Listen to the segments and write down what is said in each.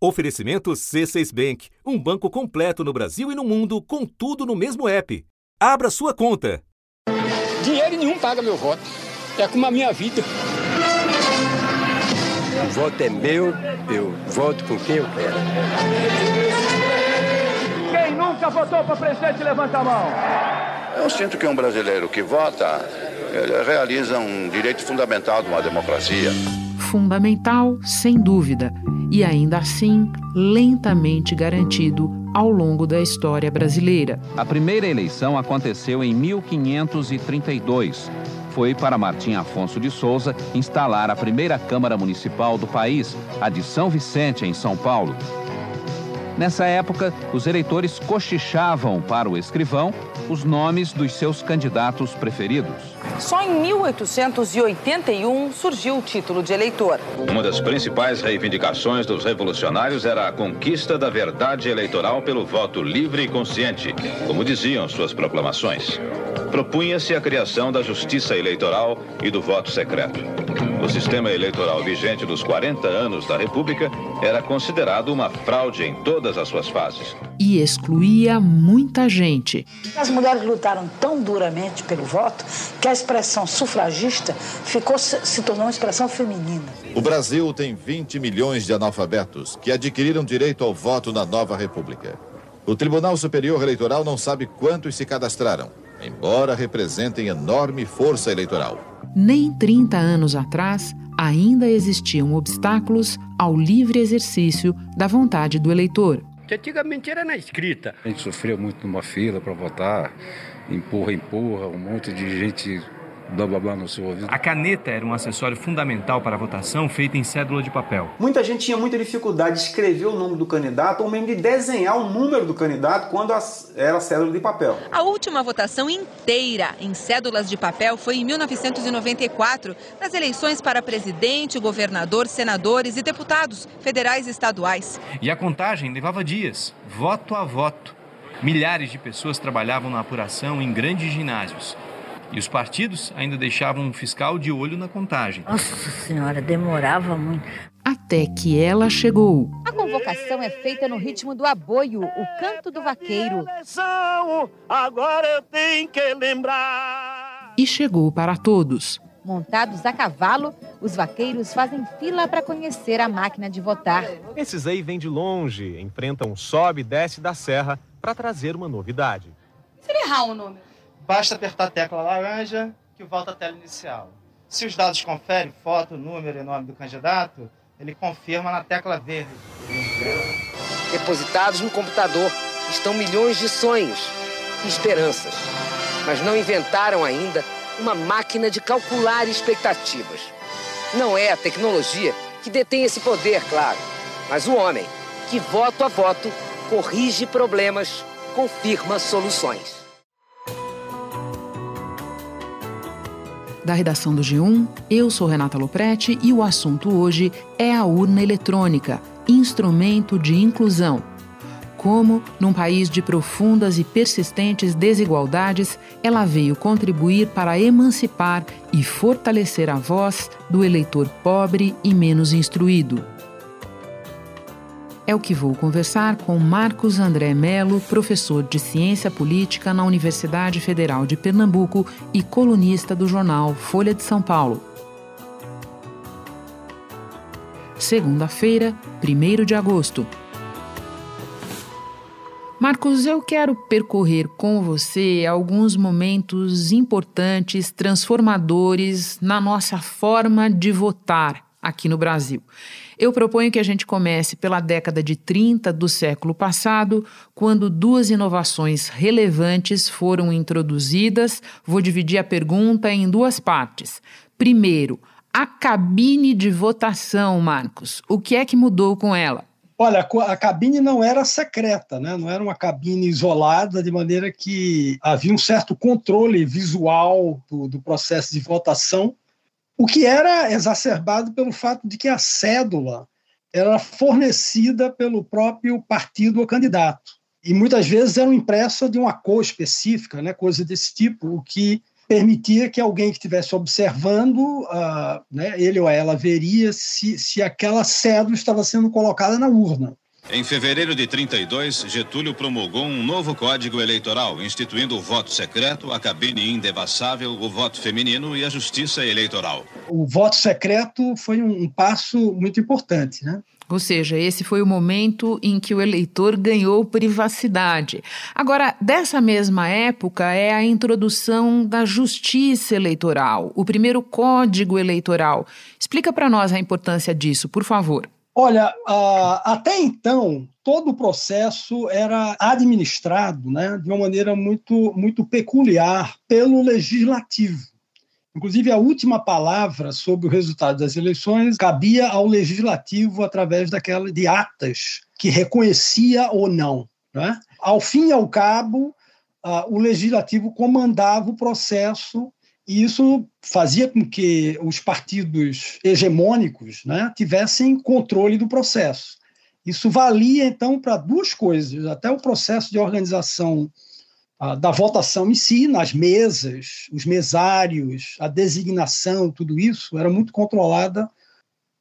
Oferecimento C6 Bank, um banco completo no Brasil e no mundo, com tudo no mesmo app. Abra sua conta. Dinheiro nenhum paga meu voto. É como a minha vida. O voto é meu, eu voto com quem eu quero. Quem nunca votou para presidente, levanta a mão. Eu sinto que um brasileiro que vota realiza um direito fundamental de uma democracia. Fundamental, sem dúvida e ainda assim lentamente garantido ao longo da história brasileira. A primeira eleição aconteceu em 1532. Foi para Martim Afonso de Souza instalar a primeira Câmara Municipal do país, a de São Vicente, em São Paulo. Nessa época, os eleitores cochichavam para o escrivão os nomes dos seus candidatos preferidos. Só em 1881 surgiu o título de eleitor. Uma das principais reivindicações dos revolucionários era a conquista da verdade eleitoral pelo voto livre e consciente, como diziam suas proclamações. Propunha-se a criação da justiça eleitoral e do voto secreto. O sistema eleitoral vigente dos 40 anos da República era considerado uma fraude em todas as suas fases. E excluía muita gente. As mulheres lutaram tão duramente pelo voto que a expressão sufragista ficou, se tornou uma expressão feminina. O Brasil tem 20 milhões de analfabetos que adquiriram direito ao voto na nova República. O Tribunal Superior Eleitoral não sabe quantos se cadastraram, embora representem enorme força eleitoral. Nem 30 anos atrás, ainda existiam obstáculos ao livre exercício da vontade do eleitor antigamente era na escrita. A gente sofreu muito numa fila para votar, empurra, empurra, um monte de gente blá blá blá no seu ouvido. A caneta era um acessório fundamental para a votação feita em cédula de papel. Muita gente tinha muita dificuldade de escrever o nome do candidato ou mesmo de desenhar o número do candidato quando era cédula de papel. A última votação inteira em cédulas de papel foi em 1994, nas eleições para presidente, governador, senadores e deputados federais e estaduais. E a contagem levava dias, voto a voto. Milhares de pessoas trabalhavam na apuração em grandes ginásios. E os partidos ainda deixavam um fiscal de olho na contagem. Nossa Senhora, demorava muito. Até que ela chegou. A convocação é feita no ritmo do aboio, o canto do vaqueiro. Agora eu tenho que lembrar. E chegou para todos. Montados a cavalo, os vaqueiros fazem fila para conhecer a máquina de votar. Esses aí vêm de longe, enfrentam sobe e desce da serra para trazer uma novidade. Se ele errar o número? Basta apertar a tecla laranja que volta à tela inicial. Se os dados conferem foto, número e nome do candidato, ele confirma na tecla verde. Depositados no computador estão milhões de sonhos e esperanças, mas não inventaram ainda uma máquina de calcular expectativas. Não é a tecnologia que detém esse poder, claro, mas o homem que, voto a voto, corrige problemas, confirma soluções. Da redação do G1, eu sou Renata Loprete e o assunto hoje é a urna eletrônica, instrumento de inclusão. Como, num país de profundas e persistentes desigualdades, ela veio contribuir para emancipar e fortalecer a voz do eleitor pobre e menos instruído é o que vou conversar com Marcos André Melo, professor de Ciência Política na Universidade Federal de Pernambuco e colunista do jornal Folha de São Paulo. Segunda-feira, 1 de agosto. Marcos, eu quero percorrer com você alguns momentos importantes, transformadores na nossa forma de votar aqui no Brasil. Eu proponho que a gente comece pela década de 30 do século passado, quando duas inovações relevantes foram introduzidas. Vou dividir a pergunta em duas partes. Primeiro, a cabine de votação, Marcos. O que é que mudou com ela? Olha, a cabine não era secreta, né? não era uma cabine isolada, de maneira que havia um certo controle visual do, do processo de votação o que era exacerbado pelo fato de que a cédula era fornecida pelo próprio partido ou candidato. E muitas vezes era impressa de uma cor específica, né, coisa desse tipo, o que permitia que alguém que estivesse observando, uh, né, ele ou ela veria se, se aquela cédula estava sendo colocada na urna. Em fevereiro de 32, Getúlio promulgou um novo código eleitoral, instituindo o voto secreto, a cabine indevassável, o voto feminino e a justiça eleitoral. O voto secreto foi um, um passo muito importante, né? Ou seja, esse foi o momento em que o eleitor ganhou privacidade. Agora, dessa mesma época é a introdução da justiça eleitoral, o primeiro código eleitoral. Explica para nós a importância disso, por favor. Olha, até então, todo o processo era administrado né, de uma maneira muito, muito peculiar pelo legislativo. Inclusive, a última palavra sobre o resultado das eleições cabia ao legislativo através daquela de atas que reconhecia ou não. Né? Ao fim e ao cabo, o legislativo comandava o processo e isso fazia com que os partidos hegemônicos né, tivessem controle do processo. Isso valia, então, para duas coisas: até o processo de organização da votação em si, nas mesas, os mesários, a designação, tudo isso era muito controlada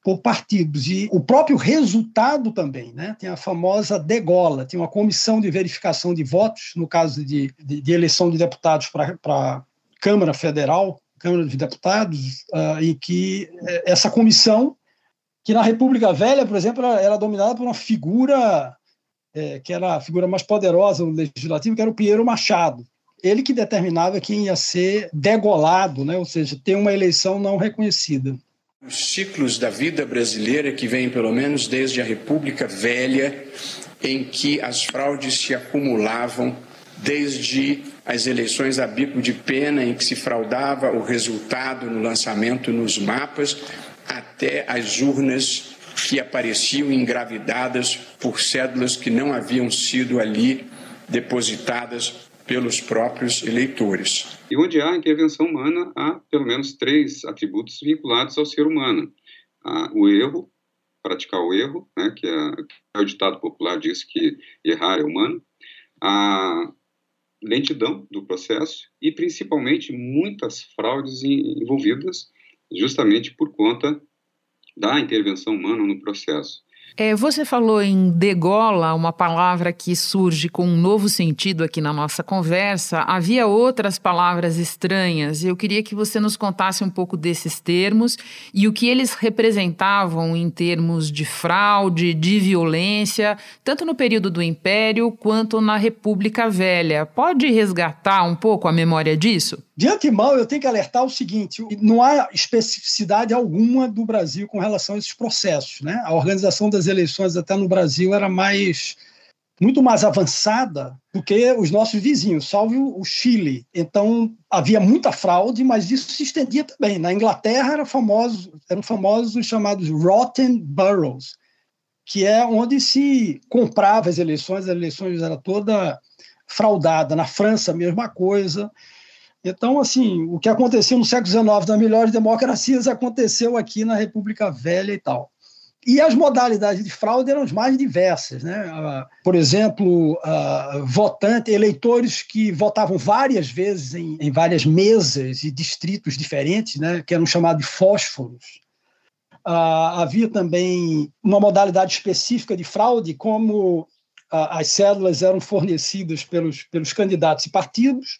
por partidos. E o próprio resultado também, né? tem a famosa degola, tem uma comissão de verificação de votos, no caso de, de, de eleição de deputados para Câmara Federal, Câmara de Deputados, uh, em que eh, essa comissão, que na República Velha, por exemplo, era, era dominada por uma figura é, que era a figura mais poderosa no legislativo, que era o Pinheiro Machado. Ele que determinava quem ia ser degolado, né? ou seja, ter uma eleição não reconhecida. Os ciclos da vida brasileira que vêm pelo menos desde a República Velha, em que as fraudes se acumulavam desde as eleições a bico de pena, em que se fraudava o resultado no lançamento nos mapas, até as urnas que apareciam engravidadas por cédulas que não haviam sido ali depositadas pelos próprios eleitores. E onde há intervenção humana, há pelo menos três atributos vinculados ao ser humano: o erro, praticar o erro, né, que, é, é o ditado popular diz que errar é humano, a lentidão do processo e principalmente muitas fraudes envolvidas justamente por conta da intervenção humana no processo. É, você falou em degola, uma palavra que surge com um novo sentido aqui na nossa conversa. Havia outras palavras estranhas eu queria que você nos contasse um pouco desses termos e o que eles representavam em termos de fraude, de violência, tanto no período do Império quanto na República Velha. Pode resgatar um pouco a memória disso? De antemão, eu tenho que alertar o seguinte: não há especificidade alguma do Brasil com relação a esses processos. Né? A organização das eleições, até no Brasil, era mais muito mais avançada do que os nossos vizinhos, salvo o Chile. Então, havia muita fraude, mas isso se estendia também. Na Inglaterra era famoso, eram famosos os chamados rotten boroughs, que é onde se comprava as eleições, as eleições era toda fraudada. Na França, a mesma coisa. Então, assim, o que aconteceu no século XIX nas melhores democracias aconteceu aqui na República Velha e tal. E as modalidades de fraude eram as mais diversas. Né? Ah, por exemplo, uh, votantes, eleitores que votavam várias vezes em, em, várias mesas e distritos diferentes, né? que eram chamados de fósforos. Uh, havia também uma modalidade específica de fraude, como as cédulas eram fornecidas pelos, pelos candidatos e partidos,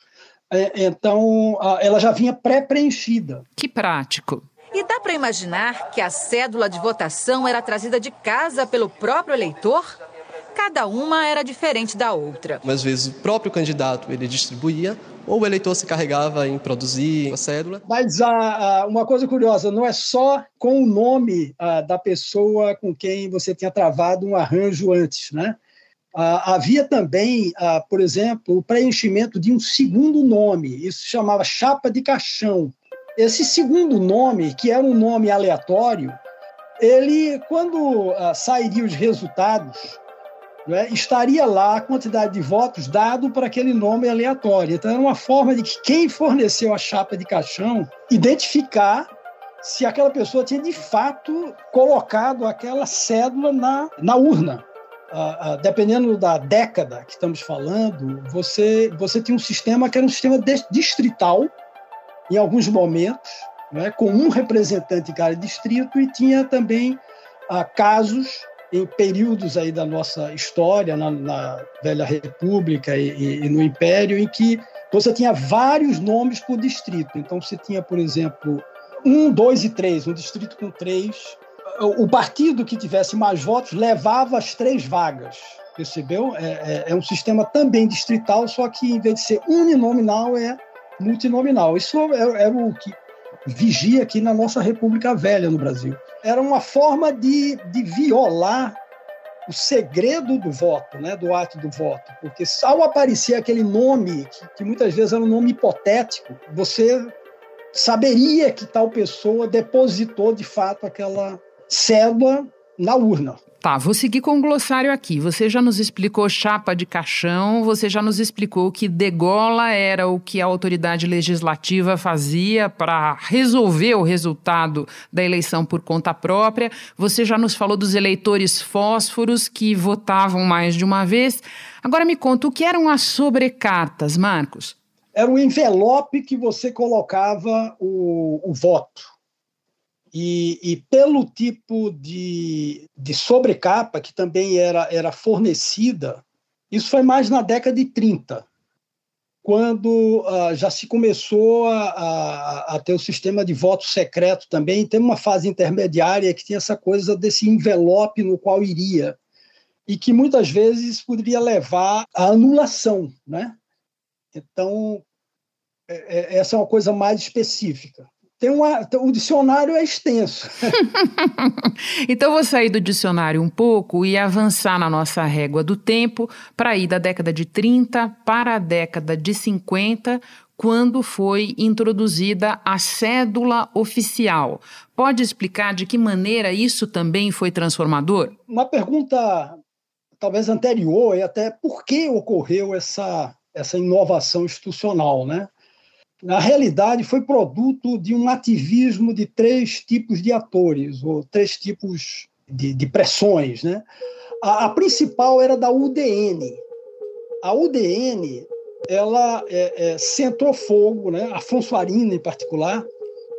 é, então, ela já vinha pré-preenchida. Que prático. E dá para imaginar que a cédula de votação era trazida de casa pelo próprio eleitor? Cada uma era diferente da outra. Às vezes o próprio candidato ele distribuía ou o eleitor se carregava em produzir a cédula. Mas ah, uma coisa curiosa, não é só com o nome ah, da pessoa com quem você tinha travado um arranjo antes, né? Ah, havia também, ah, por exemplo, o preenchimento de um segundo nome, isso se chamava chapa de caixão. Esse segundo nome, que era um nome aleatório, ele, quando ah, sairia os resultados, né, estaria lá a quantidade de votos dado para aquele nome aleatório. Então, era uma forma de que quem forneceu a chapa de caixão identificar se aquela pessoa tinha de fato colocado aquela cédula na, na urna uh, uh, dependendo da década que estamos falando, você, você tinha um sistema que era um sistema distrital, em alguns momentos, né, com um representante em cada distrito, e tinha também ah, casos em períodos aí da nossa história, na, na Velha República e, e, e, no Império, em que você tinha vários nomes por distrito. Então, você tinha, por exemplo, um, dois e três, um distrito com três. O partido que tivesse mais votos levava as três vagas, percebeu? É, é, é um sistema também distrital, só que em vez de ser uninominal, é multinominal. Isso é, é o que vigia aqui na nossa República Velha no Brasil. Era uma forma de, de violar o segredo do voto, né, do ato do voto, porque ao aparecer aquele nome, que, que muitas vezes era um nome hipotético, você saberia que tal pessoa depositou de fato aquela cédula na urna. Tá, vou seguir com o glossário aqui. Você já nos explicou chapa de caixão, você já nos explicou que degola era o que a autoridade legislativa fazia para resolver o resultado da eleição por conta própria. Você já nos falou dos eleitores fósforos que votavam mais de uma vez. Agora me conta, o que eram as sobrecartas, Marcos? Era o envelope que você colocava o, o voto e, e, pelo tipo de, de sobrecapa que também era, era fornecida, isso foi mais na década de 30, quando uh, já se começou a, a, a, ter o sistema de voto secreto também, tem uma fase intermediária que tinha essa coisa desse envelope no qual iria, e que muitas vezes poderia levar à anulação. Né? Então, é, é, essa é uma coisa mais específica tem uma, o dicionário é extenso. então vou sair do dicionário um pouco e avançar na nossa régua do tempo para ir da década de 30 para a década de 50, quando foi introduzida a cédula oficial. Pode explicar de que maneira isso também foi transformador? Uma pergunta talvez anterior e até por que ocorreu essa essa inovação institucional, né? Na realidade, foi produto de um ativismo de três tipos de atores, ou três tipos de, de pressões. Né? A, a, principal era da UDN. A UDN ela é, é, centrou fogo, né? Afonso Arina, em particular,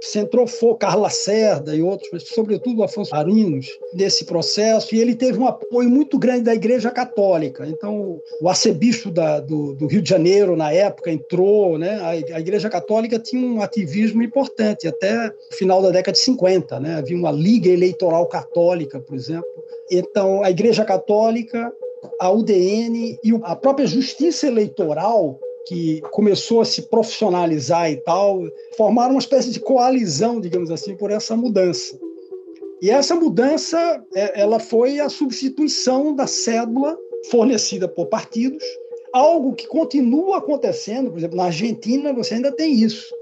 centrou fogo, Carla Lacerda e outros, sobretudo Afonso Arinos, nesse processo, e ele teve um apoio muito grande da Igreja Católica. Então, o arcebispo da, do, do, Rio de Janeiro, na época, entrou, né? a, a Igreja Católica tinha um ativismo importante, até o final da década de 50, né? havia uma Liga Eleitoral Católica, por exemplo. Então, a Igreja Católica, a UDN e a própria Justiça Eleitoral que começou a se profissionalizar e tal, formaram uma espécie de coalizão, digamos assim, por essa mudança. E essa mudança, é, ela foi a substituição da cédula fornecida por partidos, algo que continua acontecendo, por exemplo, na Argentina você ainda tem isso,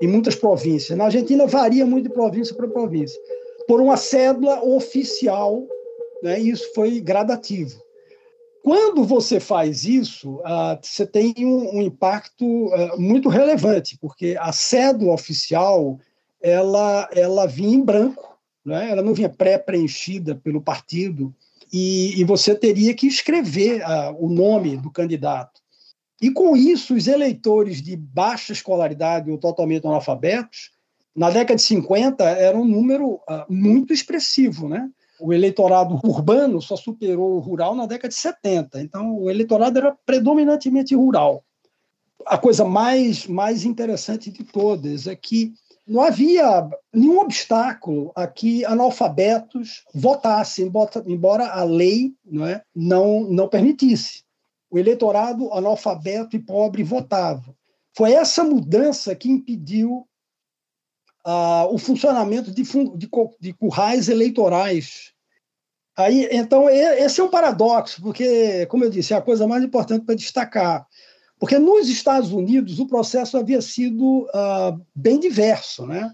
em muitas províncias. Na Argentina varia muito de província para província, por uma cédula oficial, né, isso foi gradativo. Quando você faz isso, uh, você tem um, impacto uh, muito relevante, porque a cédula oficial ela, ela vinha em branco, né? ela não vinha pré-preenchida pelo partido, e, e, você teria que escrever uh, o nome do candidato. E com isso, os eleitores de baixa escolaridade ou totalmente analfabetos, na década de 50, era um número muito expressivo, né? O eleitorado urbano só superou o rural na década de 70. Então, o eleitorado era predominantemente rural. A coisa mais, mais interessante de todas é que não havia nenhum obstáculo a que analfabetos votassem, embora a lei não, é, não, não permitisse. O eleitorado analfabeto e pobre votava. Foi essa mudança que impediu uh, o funcionamento de, de, de currais eleitorais. Aí, então, esse é um paradoxo, porque, como eu disse, é a coisa mais importante para destacar. Porque nos Estados Unidos o processo havia sido uh, bem diverso, né?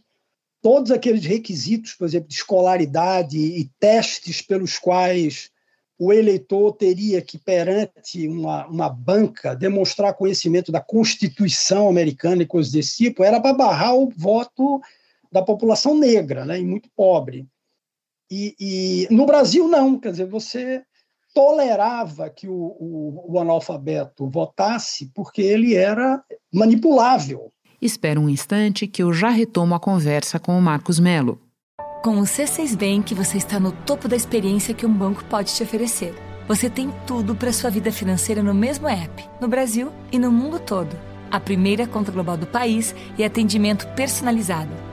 Todos aqueles requisitos, por exemplo, de escolaridade e testes pelos quais o eleitor teria que, perante uma, uma banca, demonstrar conhecimento da Constituição americana e coisas desse tipo, era para barrar o voto da população negra, né, e muito pobre. E, e, no Brasil, não, quer dizer, você tolerava que o, o, o analfabeto votasse porque ele era manipulável. Espera um instante que eu já retomo a conversa com o Marcos Melo. Com o C6 Bank, você está no topo da experiência que um banco pode te oferecer. Você tem tudo para sua vida financeira no mesmo app, no Brasil e no mundo todo. A primeira conta global do país e atendimento personalizado,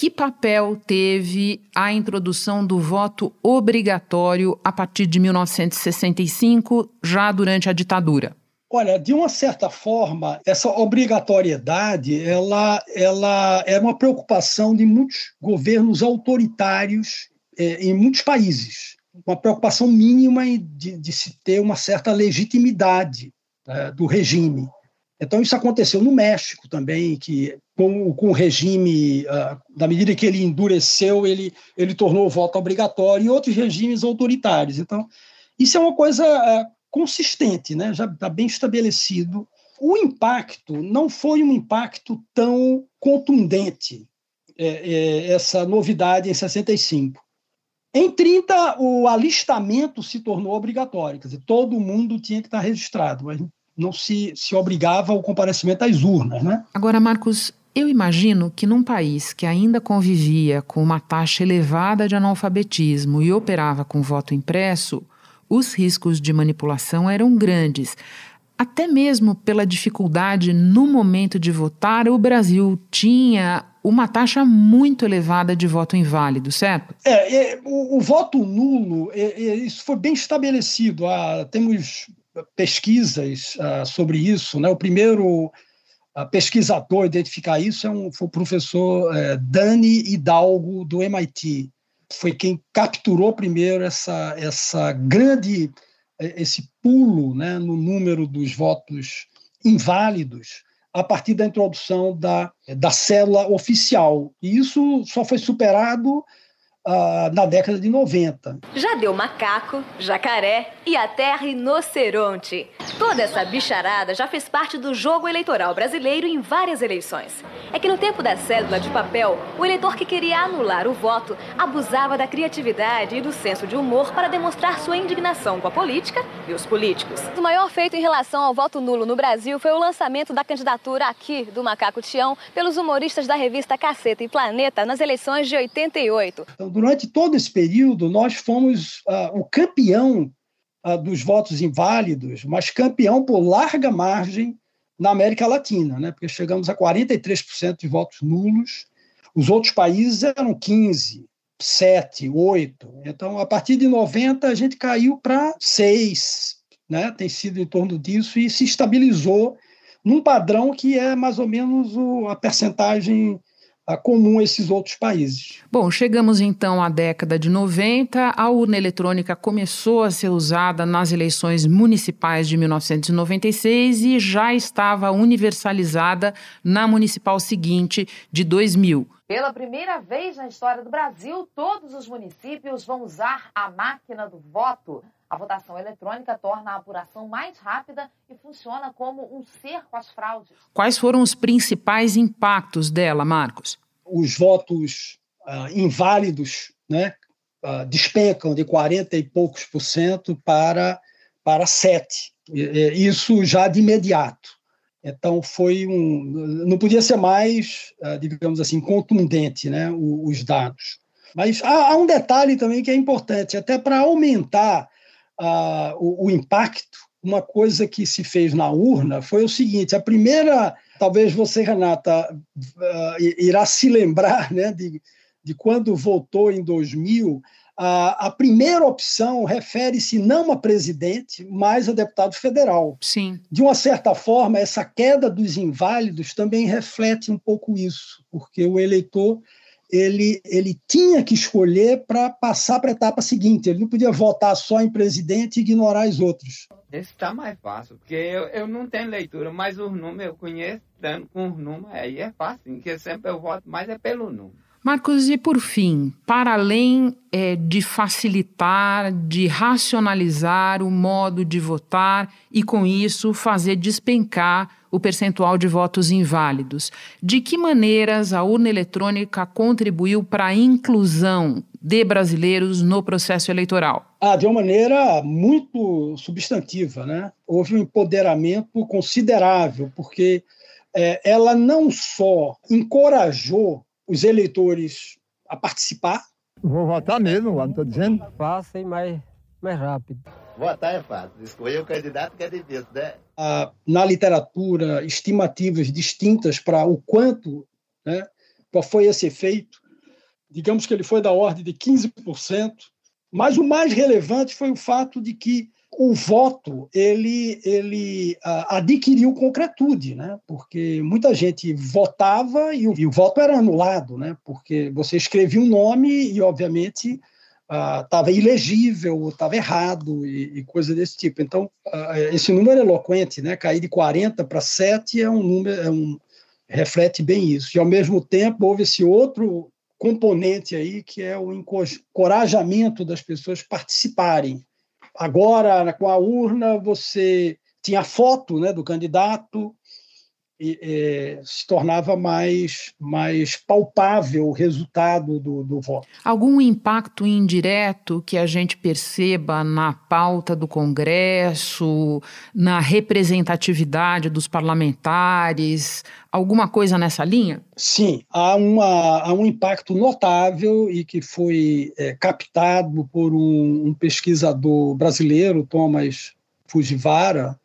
que papel teve a introdução do voto obrigatório a partir de 1965, já durante a ditadura? Olha, de uma certa forma, essa obrigatoriedade ela, ela é uma preocupação de muitos governos autoritários é, em muitos países. Uma preocupação mínima de, de se ter uma certa legitimidade é, do regime. Então, isso aconteceu no México também, que com, com o regime, uh, da medida que ele endureceu, ele, ele tornou o voto obrigatório, e outros regimes autoritários. Então, isso é uma coisa uh, consistente, né? já está bem estabelecido. O impacto não foi um impacto tão contundente, é, é, essa novidade em 65. Em 30, o alistamento se tornou obrigatório, quer dizer, todo mundo tinha que estar registrado, mas não se, se obrigava ao comparecimento às urnas. Né? Agora, Marcos, eu imagino que num país que ainda convivia com uma taxa elevada de analfabetismo e operava com voto impresso, os riscos de manipulação eram grandes. Até mesmo pela dificuldade no momento de votar, o Brasil tinha uma taxa muito elevada de voto inválido, certo? É, é o, o, voto nulo, é, é, isso foi bem estabelecido. Ah, temos pesquisas uh, sobre isso. Né? O primeiro uh, pesquisador a identificar isso é um, foi o professor uh, Dani Hidalgo, do MIT. Foi quem capturou primeiro essa, essa grande, esse pulo né, no número dos votos inválidos a partir da introdução da, da célula oficial. E isso só foi superado uh, na década de 90. Já deu macaco, jacaré e até rinoceronte. Toda essa bicharada já fez parte do jogo eleitoral brasileiro em várias eleições. É que no tempo da cédula de papel, o eleitor que queria anular o voto abusava da criatividade e do senso de humor para demonstrar sua indignação com a política e os políticos. O maior feito em relação ao voto nulo no Brasil foi o lançamento da candidatura aqui do Macaco Tião pelos humoristas da revista Caceta e Planeta nas eleições de 88. Então, durante todo esse período, nós fomos uh, o campeão uh, dos votos inválidos, mas campeão por larga margem na América Latina, né? porque chegamos a 43% de votos nulos. Os outros países eram 15, 7, 8. Então, a partir de 90, a gente caiu para 6. Né? Tem sido em torno disso e se estabilizou num padrão que é mais ou menos o, a percentagem comum a esses outros países. Bom, chegamos então à década de 90. A urna eletrônica começou a ser usada nas eleições municipais de 1996 e já estava universalizada na municipal seguinte de 2000. Pela primeira vez na história do Brasil, todos os municípios vão usar a máquina do voto. A votação eletrônica torna a apuração mais rápida e funciona como um cerco às fraudes. Quais foram os principais impactos dela, Marcos? Os votos uh, inválidos né, uh, despencam de 40 e poucos por cento para, para 7. Isso já de imediato. Então foi um, não podia ser mais, uh, digamos assim, contundente, né, os dados. Mas há um detalhe também que é importante, até para aumentar uh, o, o, impacto, uma coisa que se fez na urna foi o seguinte: a primeira, talvez você, Renata, uh, irá se lembrar né, de, de quando votou em 2000. A, a primeira opção refere-se não a presidente, mas a deputado federal. Sim. De uma certa forma, essa queda dos inválidos também reflete um pouco isso, porque o eleitor ele, ele tinha que escolher para passar para a etapa seguinte. Ele não podia votar só em presidente e ignorar os outros. Esse está mais fácil, porque eu, eu não tenho leitura, mas os números eu conheço, dando com os números, aí é fácil, porque sempre eu voto mais é pelo número. Marcos, e por fim, para além é, de facilitar, de racionalizar o modo de votar e, com isso, fazer despencar o percentual de votos inválidos, de que maneiras a urna eletrônica contribuiu para a inclusão de brasileiros no processo eleitoral? Ah, de uma maneira muito substantiva, né? Houve um empoderamento considerável, porque é, ela não só encorajou os eleitores a participar. Vou votar mesmo, não estou dizendo. Fácil e mais, mais rápido. Votar é fácil, escolher o candidato que é difícil, né? Ah, na literatura, estimativas distintas para o quanto, né, qual foi esse efeito. Digamos que ele foi da ordem de 15%, mas o mais relevante foi o fato de que o voto ele, ele uh, adquiriu concretude, né? porque muita gente votava e o, e o, voto era anulado, né? porque você escrevia um nome e, obviamente, estava uh, ilegível, estava errado e, e, coisa desse tipo. Então, uh, esse número é eloquente, né? cair de 40 para 7 é um número, é um, reflete bem isso. E, ao mesmo tempo, houve esse outro componente aí, que é o encorajamento das pessoas participarem Agora, com a urna, você tinha foto né, do candidato é, se tornava mais, mais palpável o resultado do, do voto. Algum impacto indireto que a gente perceba na pauta do Congresso, na representatividade dos parlamentares, alguma coisa nessa linha? Sim, há, uma, há um impacto notável e que foi é, captado por um, um pesquisador brasileiro, Thomas Fujiwara,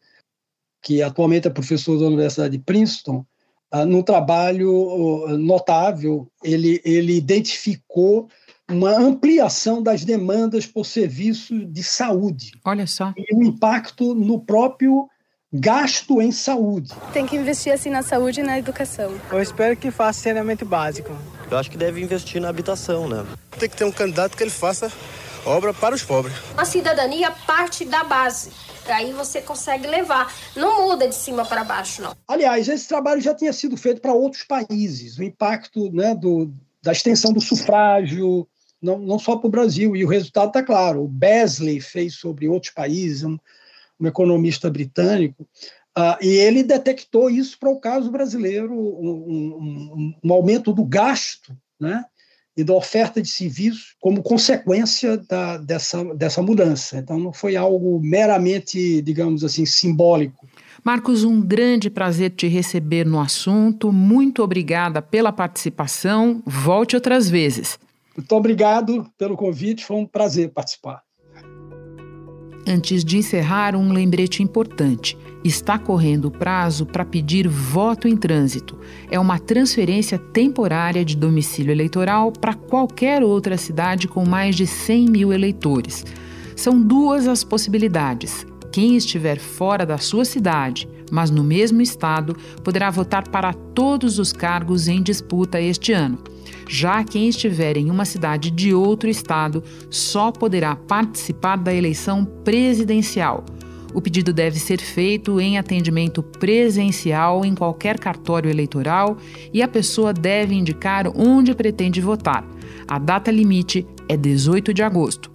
que atualmente é professor da Universidade de Princeton, uh, num trabalho notável, ele, ele identificou uma ampliação das demandas por serviço de saúde. Olha só. E o um impacto no próprio gasto em saúde. Tem que investir assim na saúde e na educação. Eu espero que faça saneamento básico. Eu acho que deve investir na habitação, né? Tem que ter um candidato que ele faça obra para os pobres. A cidadania parte da base. Aí você consegue levar. Não muda de cima para baixo, não. Aliás, esse trabalho já tinha sido feito para outros países. O impacto né, do, da extensão do sufrágio, não, não só para o Brasil. E o resultado está claro. O Besley fez sobre outros países, um, um economista britânico, uh, e ele detectou isso para o caso brasileiro, um, um, um aumento do gasto né, e da oferta de serviços como consequência da, dessa, dessa mudança. Então, não foi algo meramente, digamos assim, simbólico. Marcos, um grande prazer te receber no assunto. Muito obrigada pela participação. Volte outras vezes. Muito obrigado pelo convite, foi um prazer participar. Antes de encerrar, um lembrete importante. Está correndo o prazo para pedir voto em trânsito. É uma transferência temporária de domicílio eleitoral para qualquer outra cidade com mais de 100 mil eleitores. São duas as possibilidades. Quem estiver fora da sua cidade, mas no mesmo estado, poderá votar para todos os cargos em disputa este ano. Já quem estiver em uma cidade de outro estado só poderá participar da eleição presidencial. O pedido deve ser feito em atendimento presencial em qualquer cartório eleitoral e a pessoa deve indicar onde pretende votar. A data limite é 18 de agosto.